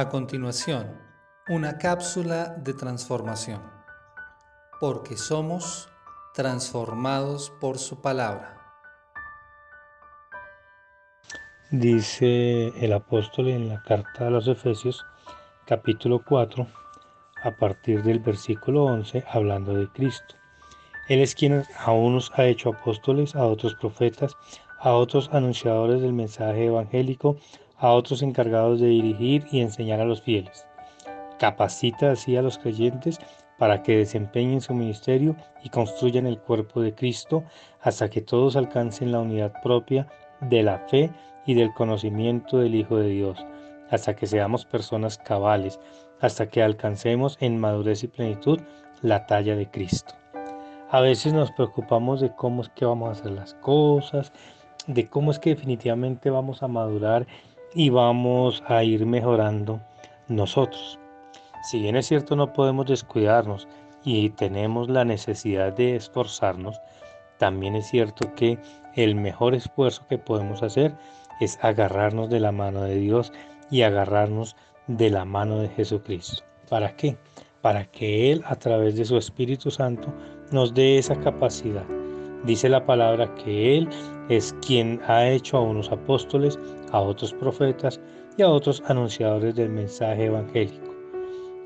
A continuación, una cápsula de transformación, porque somos transformados por su palabra. Dice el apóstol en la carta a los Efesios capítulo 4 a partir del versículo 11 hablando de Cristo. Él es quien a unos ha hecho apóstoles, a otros profetas, a otros anunciadores del mensaje evangélico, a otros encargados de dirigir y enseñar a los fieles. Capacita así a los creyentes para que desempeñen su ministerio y construyan el cuerpo de Cristo hasta que todos alcancen la unidad propia de la fe y del conocimiento del Hijo de Dios, hasta que seamos personas cabales, hasta que alcancemos en madurez y plenitud la talla de Cristo. A veces nos preocupamos de cómo es que vamos a hacer las cosas, de cómo es que definitivamente vamos a madurar y vamos a ir mejorando nosotros. Si bien es cierto no podemos descuidarnos y tenemos la necesidad de esforzarnos, también es cierto que el mejor esfuerzo que podemos hacer es agarrarnos de la mano de Dios y agarrarnos de la mano de Jesucristo. ¿Para qué? Para que Él a través de su Espíritu Santo nos dé esa capacidad Dice la palabra que Él es quien ha hecho a unos apóstoles, a otros profetas y a otros anunciadores del mensaje evangélico.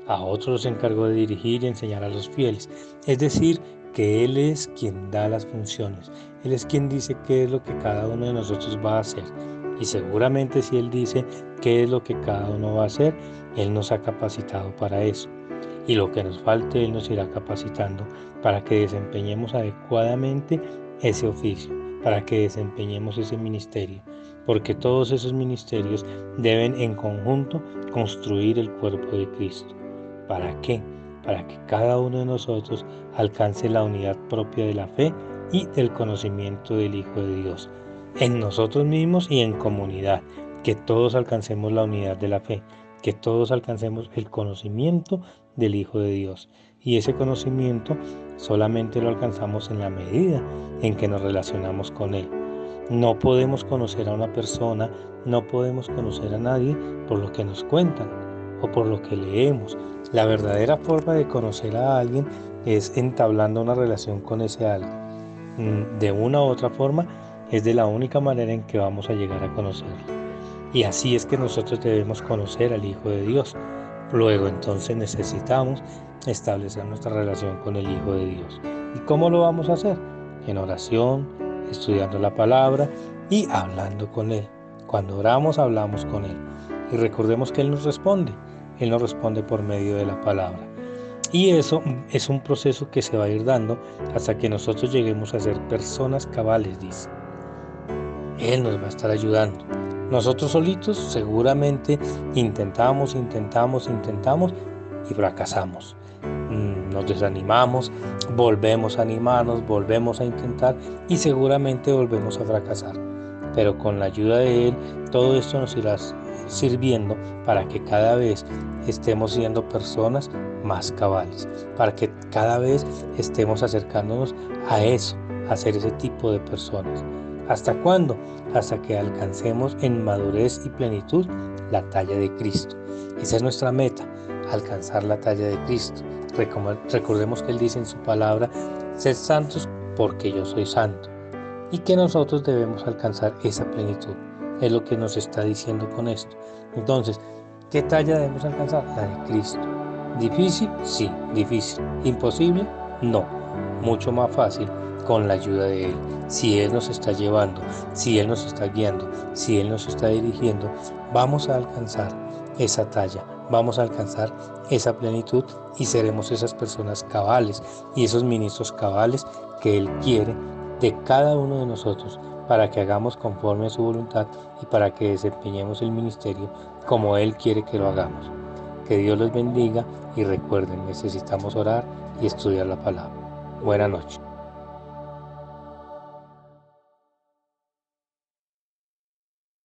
A otros los encargó de dirigir y enseñar a los fieles. Es decir, que Él es quien da las funciones. Él es quien dice qué es lo que cada uno de nosotros va a hacer. Y seguramente si Él dice qué es lo que cada uno va a hacer, Él nos ha capacitado para eso y lo que nos falte Él nos irá capacitando para que desempeñemos adecuadamente ese oficio, para que desempeñemos ese ministerio, porque todos esos ministerios deben en conjunto construir el cuerpo de Cristo. ¿Para qué? Para que cada uno de nosotros alcance la unidad propia de la fe y del conocimiento del Hijo de Dios, en nosotros mismos y en comunidad, que todos alcancemos la unidad de la fe, que todos alcancemos el conocimiento del Hijo de Dios. Y ese conocimiento solamente lo alcanzamos en la medida en que nos relacionamos con Él. No podemos conocer a una persona, no podemos conocer a nadie por lo que nos cuentan o por lo que leemos. La verdadera forma de conocer a alguien es entablando una relación con ese alguien. Mm, de una u otra forma, es de la única manera en que vamos a llegar a conocerlo. Y así es que nosotros debemos conocer al Hijo de Dios. Luego entonces necesitamos establecer nuestra relación con el Hijo de Dios. ¿Y cómo lo vamos a hacer? En oración, estudiando la palabra y hablando con Él. Cuando oramos, hablamos con Él. Y recordemos que Él nos responde. Él nos responde por medio de la palabra. Y eso es un proceso que se va a ir dando hasta que nosotros lleguemos a ser personas cabales, dice. Él nos va a estar ayudando. Nosotros solitos seguramente intentamos, intentamos, intentamos y fracasamos. Mm, nos desanimamos, volvemos a animarnos, volvemos a intentar y seguramente volvemos a fracasar. Pero con la ayuda de Él, todo esto nos irá sirviendo para que cada vez estemos siendo personas más cabales, para que cada vez estemos acercándonos a eso, a ser ese tipo de personas. ¿Hasta cuándo? Hasta que alcancemos en madurez y plenitud la talla de Cristo. Esa es nuestra meta, alcanzar la talla de Cristo. Recordemos que Él dice en su palabra, sed santos porque yo soy santo. Y que nosotros debemos alcanzar esa plenitud. Es lo que nos está diciendo con esto. Entonces, ¿qué talla debemos alcanzar? La de Cristo. ¿Difícil? Sí, difícil. ¿Imposible? No. Mucho más fácil con la ayuda de Él. Si Él nos está llevando, si Él nos está guiando, si Él nos está dirigiendo, vamos a alcanzar esa talla, vamos a alcanzar esa plenitud y seremos esas personas cabales y esos ministros cabales que Él quiere de cada uno de nosotros para que hagamos conforme a su voluntad y para que desempeñemos el ministerio como Él quiere que lo hagamos. Que Dios los bendiga y recuerden, necesitamos orar y estudiar la palabra. Buenas noches.